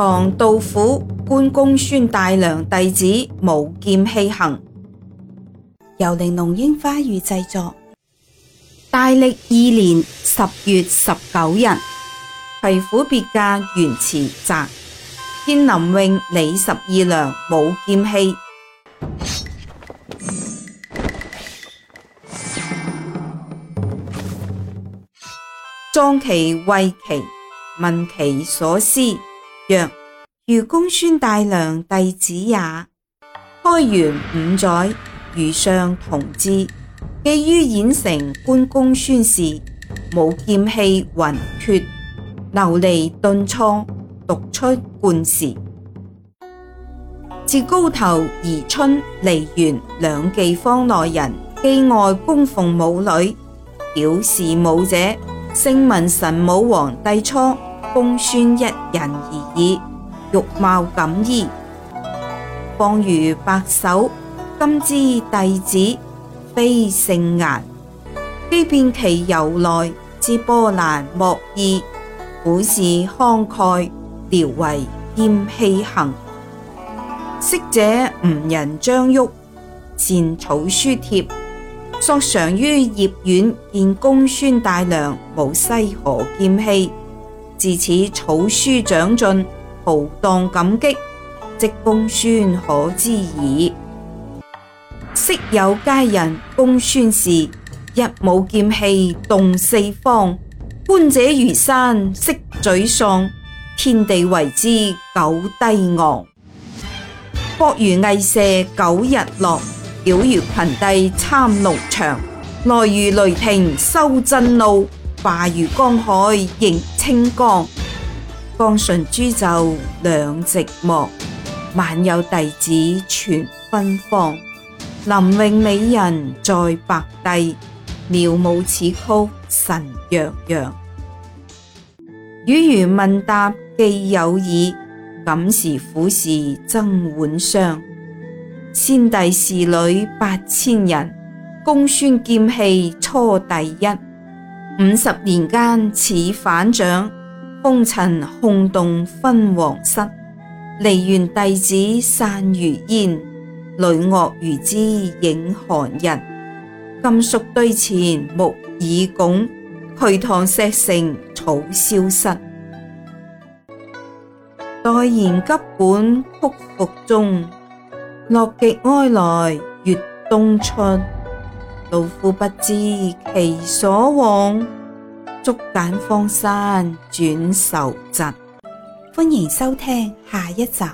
唐杜甫，关公孙大娘弟子，无剑器行，由玲珑樱花语制作。大历二年十月十九日，裴府别驾元辞泽，天林咏李十二娘舞剑器，壮其为奇，问其所思。曰：如公孙大娘弟子也，开元五载，如上同志，寄于演城观公孙氏，舞剑气云缺，流利顿挫，独出冠时。自高头宜春、梨园两伎坊内人，寄外供奉母女，表示舞者，姓文神武皇帝初。公孙一人而已，欲貌锦衣，况如白首。今之弟子，非圣颜。非辨其由来之波澜莫意，古是慷慨，聊为剑气行。识者吴人张旭，善草书帖。索常于叶县见公孙大娘无西河剑器。自此草书长进，豪荡感激，即公孙可知矣。昔有佳人公孙氏，一舞剑气动四方。观者如山色沮丧，天地为之久低昂。博如羿射九日落，矫如群帝参怒场。来如雷霆收震怒。化如江海映清江。江神珠袖两寂寞，万有弟子全芬芳。林韵美人在白帝，妙舞此曲神洋洋。语如问答既有矣，感时苦事增碗伤。先帝侍女八千人，公孙剑气初第一。五十年间似反掌，风尘轰动昏黄室。离原弟子散如烟，累恶如之影寒日。金粟堆前木已拱，巨塘石城草消失。待言急本曲佛中，乐极哀来月东春。老夫不知其所往，竹简荒山转愁疾。欢迎收听下一集。